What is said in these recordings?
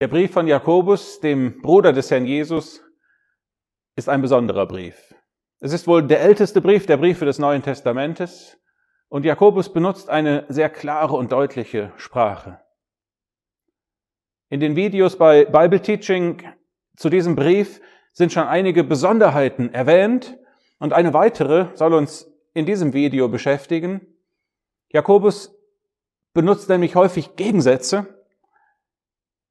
Der Brief von Jakobus, dem Bruder des Herrn Jesus, ist ein besonderer Brief. Es ist wohl der älteste Brief der Briefe des Neuen Testamentes und Jakobus benutzt eine sehr klare und deutliche Sprache. In den Videos bei Bible Teaching zu diesem Brief sind schon einige Besonderheiten erwähnt und eine weitere soll uns in diesem Video beschäftigen. Jakobus benutzt nämlich häufig Gegensätze,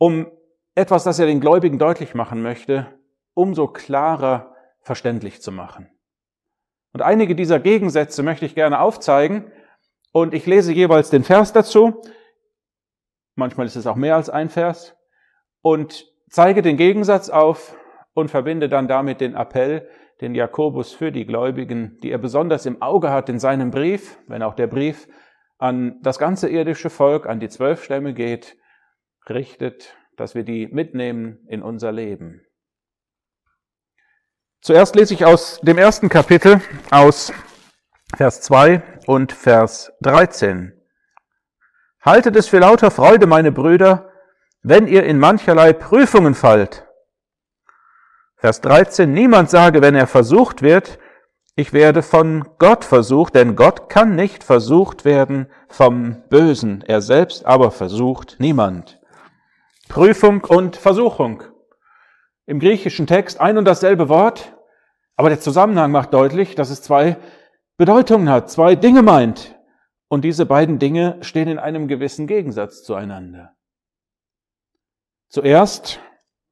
um etwas, das er den Gläubigen deutlich machen möchte, umso klarer verständlich zu machen. Und einige dieser Gegensätze möchte ich gerne aufzeigen und ich lese jeweils den Vers dazu. Manchmal ist es auch mehr als ein Vers und zeige den Gegensatz auf und verbinde dann damit den Appell, den Jakobus für die Gläubigen, die er besonders im Auge hat in seinem Brief, wenn auch der Brief an das ganze irdische Volk, an die zwölf Stämme geht, richtet, dass wir die mitnehmen in unser Leben. Zuerst lese ich aus dem ersten Kapitel aus Vers 2 und Vers 13. Haltet es für lauter Freude, meine Brüder, wenn ihr in mancherlei Prüfungen fallt. Vers 13. Niemand sage, wenn er versucht wird, ich werde von Gott versucht, denn Gott kann nicht versucht werden vom Bösen. Er selbst aber versucht niemand. Prüfung und Versuchung im griechischen Text ein und dasselbe Wort, aber der Zusammenhang macht deutlich, dass es zwei Bedeutungen hat, zwei Dinge meint. Und diese beiden Dinge stehen in einem gewissen Gegensatz zueinander. Zuerst,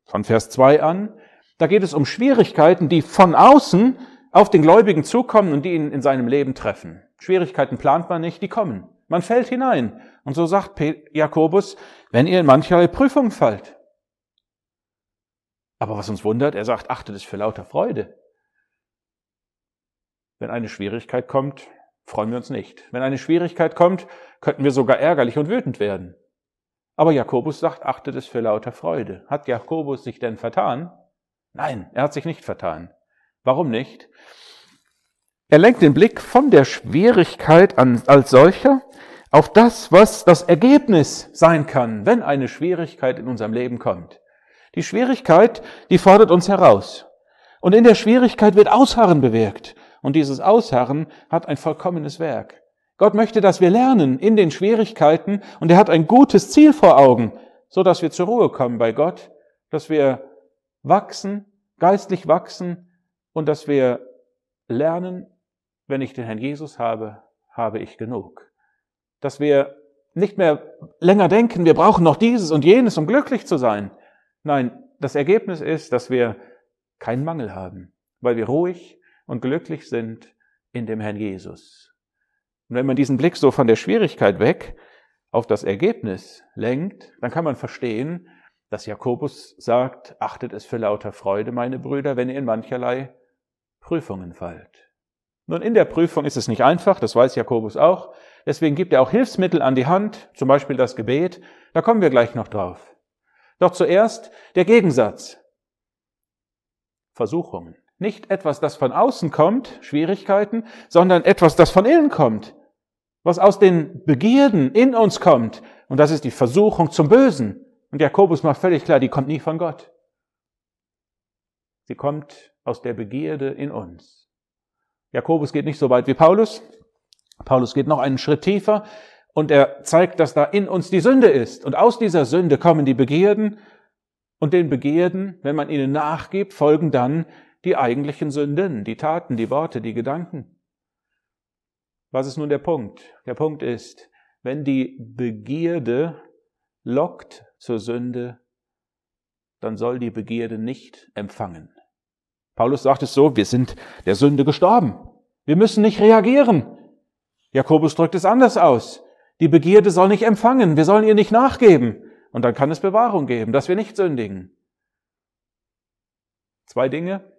von Vers 2 an, da geht es um Schwierigkeiten, die von außen auf den Gläubigen zukommen und die ihn in seinem Leben treffen. Schwierigkeiten plant man nicht, die kommen. Man fällt hinein. Und so sagt Jakobus, wenn ihr in mancherlei Prüfungen fallt. Aber was uns wundert, er sagt, achtet es für lauter Freude. Wenn eine Schwierigkeit kommt, freuen wir uns nicht. Wenn eine Schwierigkeit kommt, könnten wir sogar ärgerlich und wütend werden. Aber Jakobus sagt, achtet es für lauter Freude. Hat Jakobus sich denn vertan? Nein, er hat sich nicht vertan. Warum nicht? Er lenkt den Blick von der Schwierigkeit an, als solcher auf das, was das Ergebnis sein kann, wenn eine Schwierigkeit in unserem Leben kommt. Die Schwierigkeit, die fordert uns heraus. Und in der Schwierigkeit wird Ausharren bewirkt. Und dieses Ausharren hat ein vollkommenes Werk. Gott möchte, dass wir lernen in den Schwierigkeiten und er hat ein gutes Ziel vor Augen, so dass wir zur Ruhe kommen bei Gott, dass wir wachsen, geistlich wachsen und dass wir lernen, wenn ich den Herrn Jesus habe, habe ich genug. Dass wir nicht mehr länger denken, wir brauchen noch dieses und jenes, um glücklich zu sein, Nein, das Ergebnis ist, dass wir keinen Mangel haben, weil wir ruhig und glücklich sind in dem Herrn Jesus. Und wenn man diesen Blick so von der Schwierigkeit weg auf das Ergebnis lenkt, dann kann man verstehen, dass Jakobus sagt, achtet es für lauter Freude, meine Brüder, wenn ihr in mancherlei Prüfungen fallt. Nun, in der Prüfung ist es nicht einfach, das weiß Jakobus auch. Deswegen gibt er auch Hilfsmittel an die Hand, zum Beispiel das Gebet. Da kommen wir gleich noch drauf. Doch zuerst der Gegensatz. Versuchungen. Nicht etwas, das von außen kommt, Schwierigkeiten, sondern etwas, das von innen kommt. Was aus den Begierden in uns kommt. Und das ist die Versuchung zum Bösen. Und Jakobus macht völlig klar, die kommt nie von Gott. Sie kommt aus der Begierde in uns. Jakobus geht nicht so weit wie Paulus. Paulus geht noch einen Schritt tiefer. Und er zeigt, dass da in uns die Sünde ist. Und aus dieser Sünde kommen die Begierden. Und den Begierden, wenn man ihnen nachgibt, folgen dann die eigentlichen Sünden, die Taten, die Worte, die Gedanken. Was ist nun der Punkt? Der Punkt ist, wenn die Begierde lockt zur Sünde, dann soll die Begierde nicht empfangen. Paulus sagt es so, wir sind der Sünde gestorben. Wir müssen nicht reagieren. Jakobus drückt es anders aus. Die Begierde soll nicht empfangen, wir sollen ihr nicht nachgeben. Und dann kann es Bewahrung geben, dass wir nicht sündigen. Zwei Dinge.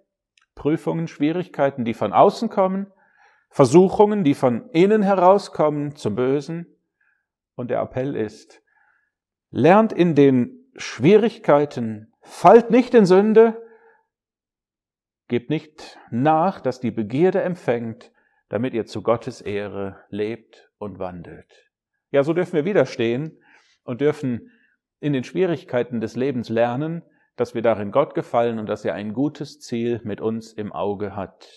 Prüfungen, Schwierigkeiten, die von außen kommen, Versuchungen, die von innen herauskommen zum Bösen. Und der Appell ist, lernt in den Schwierigkeiten, fallt nicht in Sünde, gebt nicht nach, dass die Begierde empfängt, damit ihr zu Gottes Ehre lebt und wandelt. Ja, so dürfen wir widerstehen und dürfen in den Schwierigkeiten des Lebens lernen, dass wir darin Gott gefallen und dass er ein gutes Ziel mit uns im Auge hat.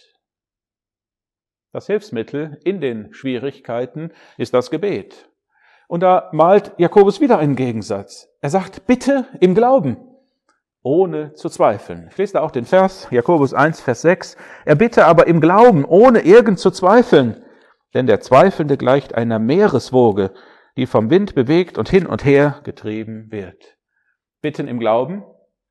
Das Hilfsmittel in den Schwierigkeiten ist das Gebet. Und da malt Jakobus wieder einen Gegensatz. Er sagt, bitte im Glauben, ohne zu zweifeln. Ich lese da auch den Vers, Jakobus 1, Vers 6. Er bitte aber im Glauben, ohne irgend zu zweifeln. Denn der Zweifelnde gleicht einer Meereswoge, die vom Wind bewegt und hin und her getrieben wird. Bitten im Glauben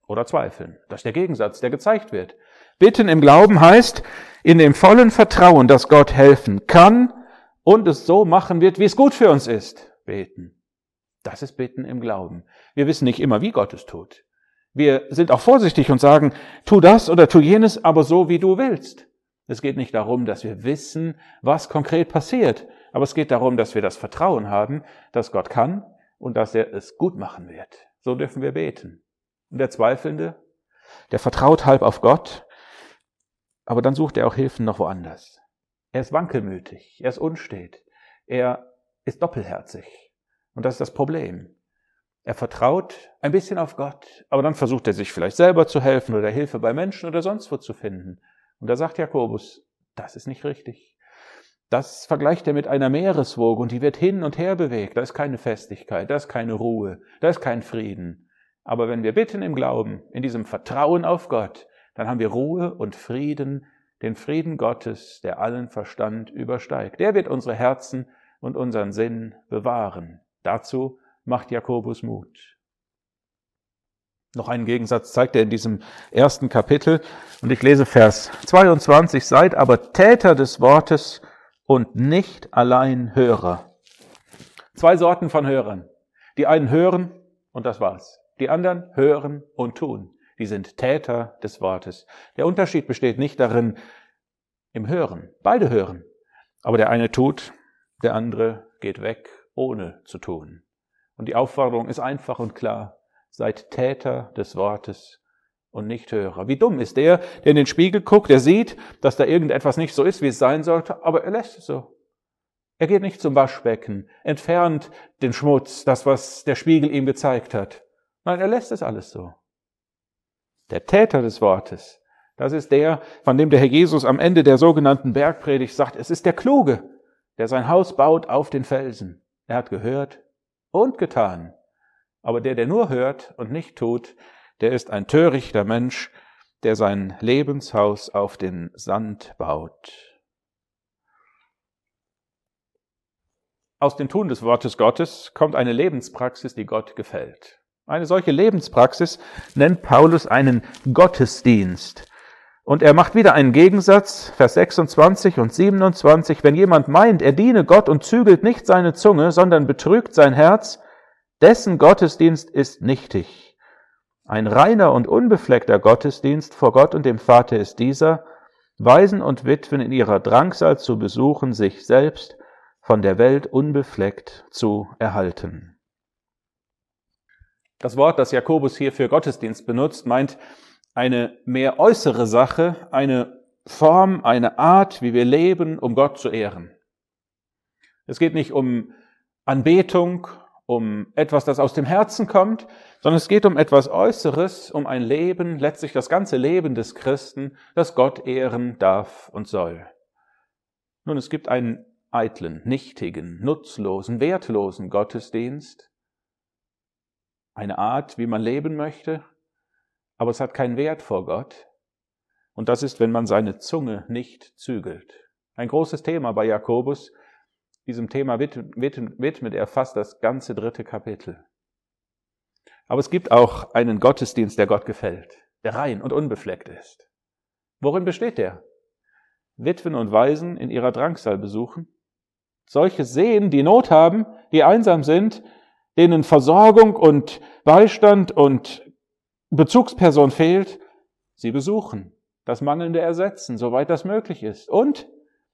oder zweifeln. Das ist der Gegensatz, der gezeigt wird. Bitten im Glauben heißt, in dem vollen Vertrauen, dass Gott helfen kann und es so machen wird, wie es gut für uns ist, beten. Das ist Bitten im Glauben. Wir wissen nicht immer, wie Gott es tut. Wir sind auch vorsichtig und sagen, tu das oder tu jenes, aber so, wie du willst. Es geht nicht darum, dass wir wissen, was konkret passiert, aber es geht darum, dass wir das Vertrauen haben, dass Gott kann und dass er es gut machen wird. So dürfen wir beten. Und der Zweifelnde, der vertraut halb auf Gott, aber dann sucht er auch Hilfen noch woanders. Er ist wankelmütig, er ist unstet, er ist doppelherzig. Und das ist das Problem. Er vertraut ein bisschen auf Gott, aber dann versucht er sich vielleicht selber zu helfen oder Hilfe bei Menschen oder sonst wo zu finden. Und da sagt Jakobus, das ist nicht richtig. Das vergleicht er mit einer Meereswoge und die wird hin und her bewegt. Da ist keine Festigkeit, da ist keine Ruhe, da ist kein Frieden. Aber wenn wir bitten im Glauben, in diesem Vertrauen auf Gott, dann haben wir Ruhe und Frieden, den Frieden Gottes, der allen Verstand übersteigt. Der wird unsere Herzen und unseren Sinn bewahren. Dazu macht Jakobus Mut. Noch einen Gegensatz zeigt er in diesem ersten Kapitel und ich lese Vers 22. Seid aber Täter des Wortes und nicht allein Hörer. Zwei Sorten von Hörern. Die einen hören und das war's. Die anderen hören und tun. Die sind Täter des Wortes. Der Unterschied besteht nicht darin im Hören. Beide hören. Aber der eine tut, der andere geht weg, ohne zu tun. Und die Aufforderung ist einfach und klar. Seid Täter des Wortes und nicht Hörer. Wie dumm ist der, der in den Spiegel guckt, der sieht, dass da irgendetwas nicht so ist, wie es sein sollte, aber er lässt es so. Er geht nicht zum Waschbecken, entfernt den Schmutz, das, was der Spiegel ihm gezeigt hat. Nein, er lässt es alles so. Der Täter des Wortes, das ist der, von dem der Herr Jesus am Ende der sogenannten Bergpredigt sagt, es ist der Kluge, der sein Haus baut auf den Felsen. Er hat gehört und getan. Aber der, der nur hört und nicht tut, der ist ein törichter Mensch, der sein Lebenshaus auf den Sand baut. Aus dem Tun des Wortes Gottes kommt eine Lebenspraxis, die Gott gefällt. Eine solche Lebenspraxis nennt Paulus einen Gottesdienst. Und er macht wieder einen Gegensatz, Vers 26 und 27. Wenn jemand meint, er diene Gott und zügelt nicht seine Zunge, sondern betrügt sein Herz, dessen Gottesdienst ist nichtig. Ein reiner und unbefleckter Gottesdienst vor Gott und dem Vater ist dieser, Waisen und Witwen in ihrer Drangsal zu besuchen, sich selbst von der Welt unbefleckt zu erhalten. Das Wort, das Jakobus hier für Gottesdienst benutzt, meint eine mehr äußere Sache, eine Form, eine Art, wie wir leben, um Gott zu ehren. Es geht nicht um Anbetung, um etwas, das aus dem Herzen kommt, sondern es geht um etwas Äußeres, um ein Leben, letztlich das ganze Leben des Christen, das Gott ehren darf und soll. Nun, es gibt einen eitlen, nichtigen, nutzlosen, wertlosen Gottesdienst, eine Art, wie man leben möchte, aber es hat keinen Wert vor Gott. Und das ist, wenn man seine Zunge nicht zügelt. Ein großes Thema bei Jakobus. Diesem Thema widmet er fast das ganze dritte Kapitel. Aber es gibt auch einen Gottesdienst, der Gott gefällt, der rein und unbefleckt ist. Worin besteht der? Witwen und Waisen in ihrer Drangsal besuchen, solche sehen, die Not haben, die einsam sind, denen Versorgung und Beistand und Bezugsperson fehlt, sie besuchen, das Mangelnde ersetzen, soweit das möglich ist und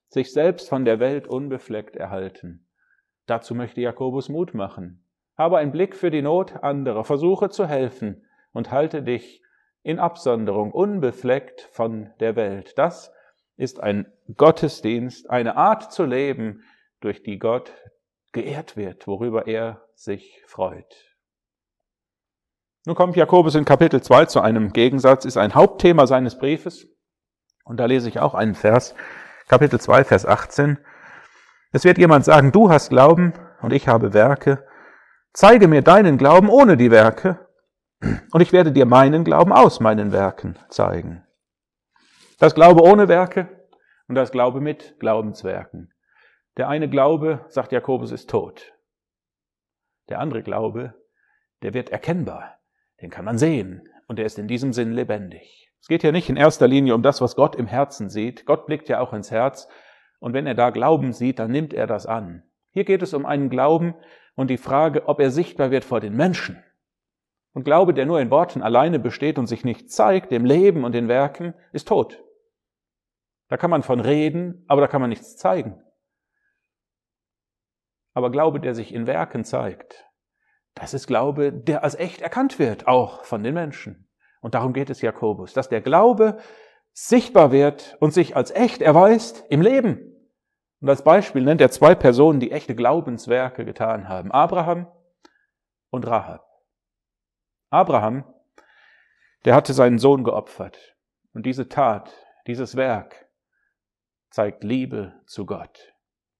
sich selbst von der Welt unbefleckt erhalten. Dazu möchte Jakobus Mut machen. Habe einen Blick für die Not anderer, versuche zu helfen und halte dich in Absonderung, unbefleckt von der Welt. Das ist ein Gottesdienst, eine Art zu leben, durch die Gott geehrt wird, worüber er sich freut. Nun kommt Jakobus in Kapitel 2 zu einem Gegensatz, ist ein Hauptthema seines Briefes. Und da lese ich auch einen Vers, Kapitel 2, Vers 18. Es wird jemand sagen, du hast Glauben und ich habe Werke. Zeige mir deinen Glauben ohne die Werke und ich werde dir meinen Glauben aus meinen Werken zeigen. Das Glaube ohne Werke und das Glaube mit Glaubenswerken. Der eine Glaube, sagt Jakobus, ist tot. Der andere Glaube, der wird erkennbar. Den kann man sehen und er ist in diesem Sinn lebendig. Es geht ja nicht in erster Linie um das, was Gott im Herzen sieht. Gott blickt ja auch ins Herz und wenn er da Glauben sieht, dann nimmt er das an. Hier geht es um einen Glauben und die Frage, ob er sichtbar wird vor den Menschen. Und Glaube, der nur in Worten alleine besteht und sich nicht zeigt, im Leben und den Werken, ist tot. Da kann man von reden, aber da kann man nichts zeigen. Aber Glaube, der sich in Werken zeigt, das ist Glaube, der als echt erkannt wird, auch von den Menschen. Und darum geht es Jakobus, dass der Glaube sichtbar wird und sich als echt erweist im Leben. Und als Beispiel nennt er zwei Personen, die echte Glaubenswerke getan haben. Abraham und Rahab. Abraham, der hatte seinen Sohn geopfert. Und diese Tat, dieses Werk zeigt Liebe zu Gott.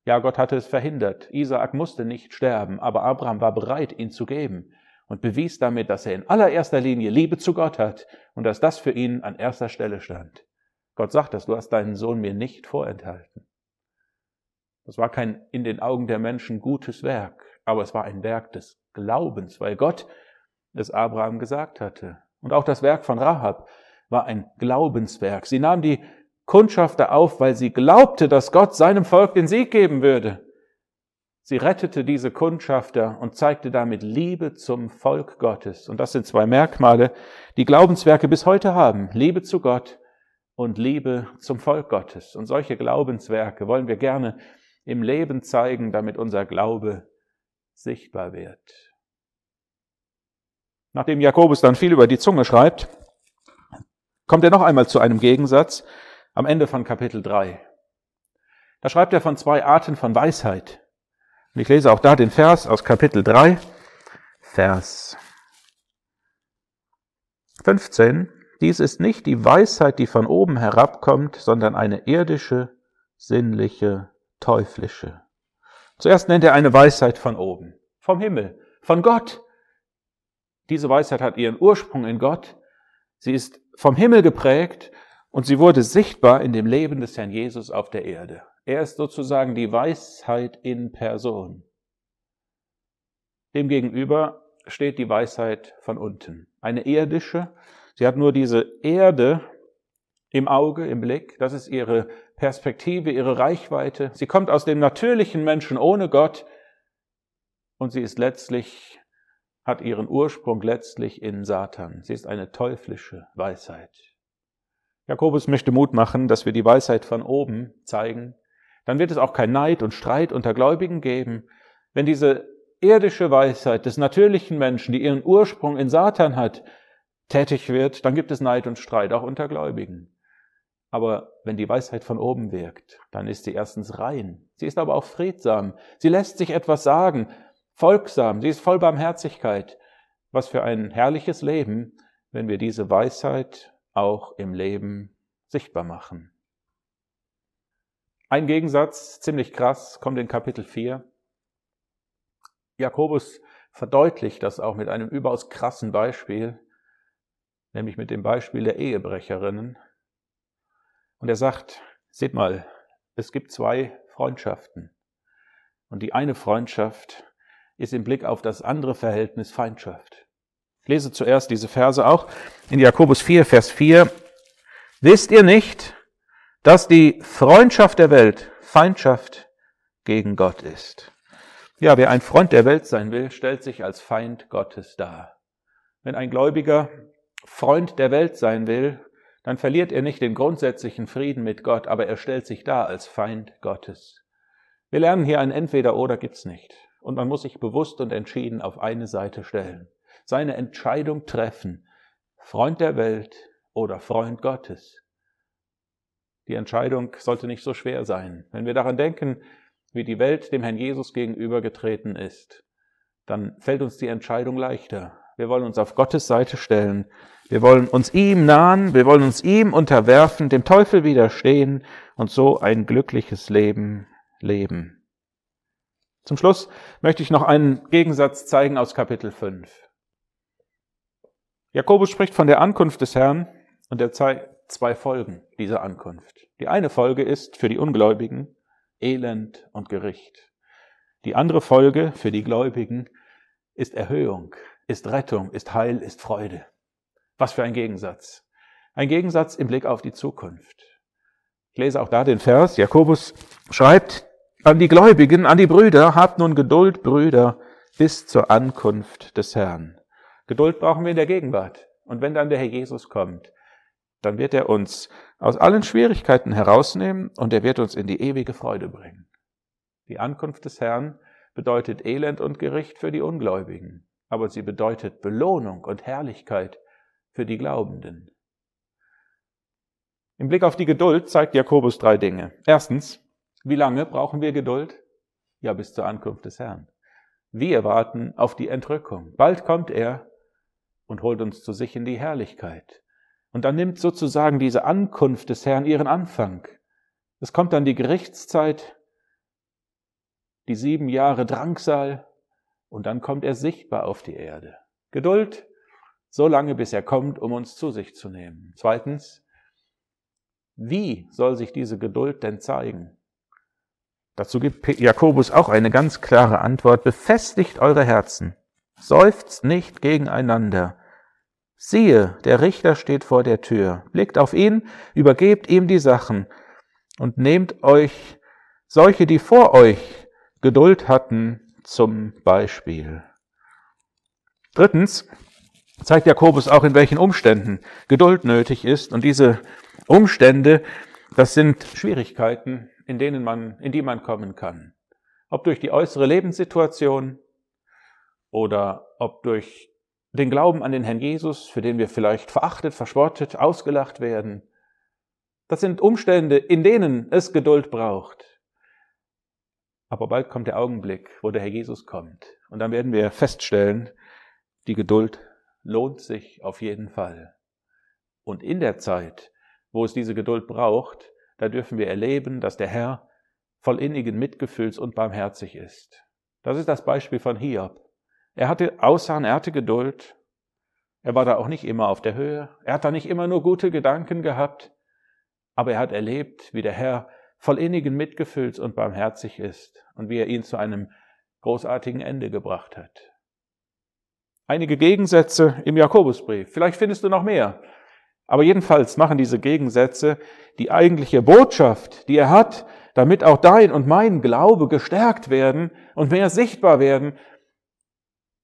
Ja, Gott hatte es verhindert. Isaak musste nicht sterben, aber Abraham war bereit, ihn zu geben und bewies damit, dass er in allererster Linie Liebe zu Gott hat und dass das für ihn an erster Stelle stand. Gott sagt das, du hast deinen Sohn mir nicht vorenthalten. Das war kein in den Augen der Menschen gutes Werk, aber es war ein Werk des Glaubens, weil Gott es Abraham gesagt hatte. Und auch das Werk von Rahab war ein Glaubenswerk. Sie nahm die Kundschafter auf, weil sie glaubte, dass Gott seinem Volk den Sieg geben würde. Sie rettete diese Kundschafter und zeigte damit Liebe zum Volk Gottes. Und das sind zwei Merkmale, die Glaubenswerke bis heute haben. Liebe zu Gott und Liebe zum Volk Gottes. Und solche Glaubenswerke wollen wir gerne im Leben zeigen, damit unser Glaube sichtbar wird. Nachdem Jakobus dann viel über die Zunge schreibt, kommt er noch einmal zu einem Gegensatz am Ende von Kapitel 3. Da schreibt er von zwei Arten von Weisheit. Und ich lese auch da den Vers aus Kapitel 3, Vers 15. Dies ist nicht die Weisheit, die von oben herabkommt, sondern eine irdische, sinnliche teuflische. Zuerst nennt er eine Weisheit von oben, vom Himmel, von Gott. Diese Weisheit hat ihren Ursprung in Gott. Sie ist vom Himmel geprägt und sie wurde sichtbar in dem Leben des Herrn Jesus auf der Erde. Er ist sozusagen die Weisheit in Person. Demgegenüber steht die Weisheit von unten. Eine irdische. Sie hat nur diese Erde im Auge, im Blick. Das ist ihre Perspektive, ihre Reichweite. Sie kommt aus dem natürlichen Menschen ohne Gott und sie ist letztlich, hat ihren Ursprung letztlich in Satan. Sie ist eine teuflische Weisheit. Jakobus möchte Mut machen, dass wir die Weisheit von oben zeigen. Dann wird es auch kein Neid und Streit unter Gläubigen geben. Wenn diese irdische Weisheit des natürlichen Menschen, die ihren Ursprung in Satan hat, tätig wird, dann gibt es Neid und Streit auch unter Gläubigen. Aber wenn die Weisheit von oben wirkt, dann ist sie erstens rein. Sie ist aber auch friedsam. Sie lässt sich etwas sagen, folgsam. Sie ist voll Barmherzigkeit. Was für ein herrliches Leben, wenn wir diese Weisheit auch im Leben sichtbar machen. Ein Gegensatz, ziemlich krass, kommt in Kapitel 4. Jakobus verdeutlicht das auch mit einem überaus krassen Beispiel, nämlich mit dem Beispiel der Ehebrecherinnen. Und er sagt, seht mal, es gibt zwei Freundschaften. Und die eine Freundschaft ist im Blick auf das andere Verhältnis Feindschaft. Ich lese zuerst diese Verse auch in Jakobus 4, Vers 4. Wisst ihr nicht, dass die Freundschaft der Welt Feindschaft gegen Gott ist? Ja, wer ein Freund der Welt sein will, stellt sich als Feind Gottes dar. Wenn ein Gläubiger Freund der Welt sein will, dann verliert er nicht den grundsätzlichen Frieden mit Gott, aber er stellt sich da als Feind Gottes. Wir lernen hier ein Entweder-Oder gibt's nicht. Und man muss sich bewusst und entschieden auf eine Seite stellen. Seine Entscheidung treffen. Freund der Welt oder Freund Gottes. Die Entscheidung sollte nicht so schwer sein. Wenn wir daran denken, wie die Welt dem Herrn Jesus gegenübergetreten ist, dann fällt uns die Entscheidung leichter. Wir wollen uns auf Gottes Seite stellen. Wir wollen uns ihm nahen, wir wollen uns ihm unterwerfen, dem Teufel widerstehen und so ein glückliches Leben leben. Zum Schluss möchte ich noch einen Gegensatz zeigen aus Kapitel 5. Jakobus spricht von der Ankunft des Herrn und er zeigt zwei Folgen dieser Ankunft. Die eine Folge ist für die Ungläubigen Elend und Gericht. Die andere Folge für die Gläubigen ist Erhöhung, ist Rettung, ist Heil, ist Freude. Was für ein Gegensatz. Ein Gegensatz im Blick auf die Zukunft. Ich lese auch da den Vers. Jakobus schreibt an die Gläubigen, an die Brüder, habt nun Geduld, Brüder, bis zur Ankunft des Herrn. Geduld brauchen wir in der Gegenwart. Und wenn dann der Herr Jesus kommt, dann wird er uns aus allen Schwierigkeiten herausnehmen und er wird uns in die ewige Freude bringen. Die Ankunft des Herrn bedeutet Elend und Gericht für die Ungläubigen, aber sie bedeutet Belohnung und Herrlichkeit für die Glaubenden. Im Blick auf die Geduld zeigt Jakobus drei Dinge. Erstens, wie lange brauchen wir Geduld? Ja, bis zur Ankunft des Herrn. Wir warten auf die Entrückung. Bald kommt er und holt uns zu sich in die Herrlichkeit. Und dann nimmt sozusagen diese Ankunft des Herrn ihren Anfang. Es kommt dann die Gerichtszeit, die sieben Jahre Drangsal, und dann kommt er sichtbar auf die Erde. Geduld, so lange bis er kommt, um uns zu sich zu nehmen. Zweitens, wie soll sich diese Geduld denn zeigen? Dazu gibt Jakobus auch eine ganz klare Antwort. Befestigt eure Herzen. Seufzt nicht gegeneinander. Siehe, der Richter steht vor der Tür. Blickt auf ihn, übergebt ihm die Sachen und nehmt euch solche, die vor euch Geduld hatten, zum Beispiel. Drittens zeigt Jakobus auch, in welchen Umständen Geduld nötig ist. Und diese Umstände, das sind Schwierigkeiten, in denen man, in die man kommen kann. Ob durch die äußere Lebenssituation oder ob durch den Glauben an den Herrn Jesus, für den wir vielleicht verachtet, verspottet, ausgelacht werden. Das sind Umstände, in denen es Geduld braucht. Aber bald kommt der Augenblick, wo der Herr Jesus kommt. Und dann werden wir feststellen, die Geduld lohnt sich auf jeden Fall. Und in der Zeit, wo es diese Geduld braucht, da dürfen wir erleben, dass der Herr voll innigen Mitgefühls und barmherzig ist. Das ist das Beispiel von Hiob. Er hatte Aussahen, er hatte Geduld. Er war da auch nicht immer auf der Höhe. Er hat da nicht immer nur gute Gedanken gehabt. Aber er hat erlebt, wie der Herr voll innigen Mitgefühls und barmherzig ist und wie er ihn zu einem großartigen Ende gebracht hat. Einige Gegensätze im Jakobusbrief. Vielleicht findest du noch mehr. Aber jedenfalls machen diese Gegensätze die eigentliche Botschaft, die er hat, damit auch dein und mein Glaube gestärkt werden und mehr sichtbar werden,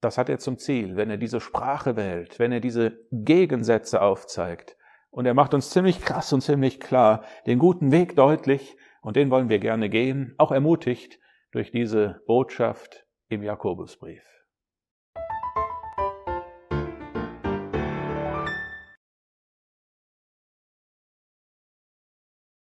das hat er zum Ziel, wenn er diese Sprache wählt, wenn er diese Gegensätze aufzeigt. Und er macht uns ziemlich krass und ziemlich klar den guten Weg deutlich, und den wollen wir gerne gehen, auch ermutigt durch diese Botschaft im Jakobusbrief.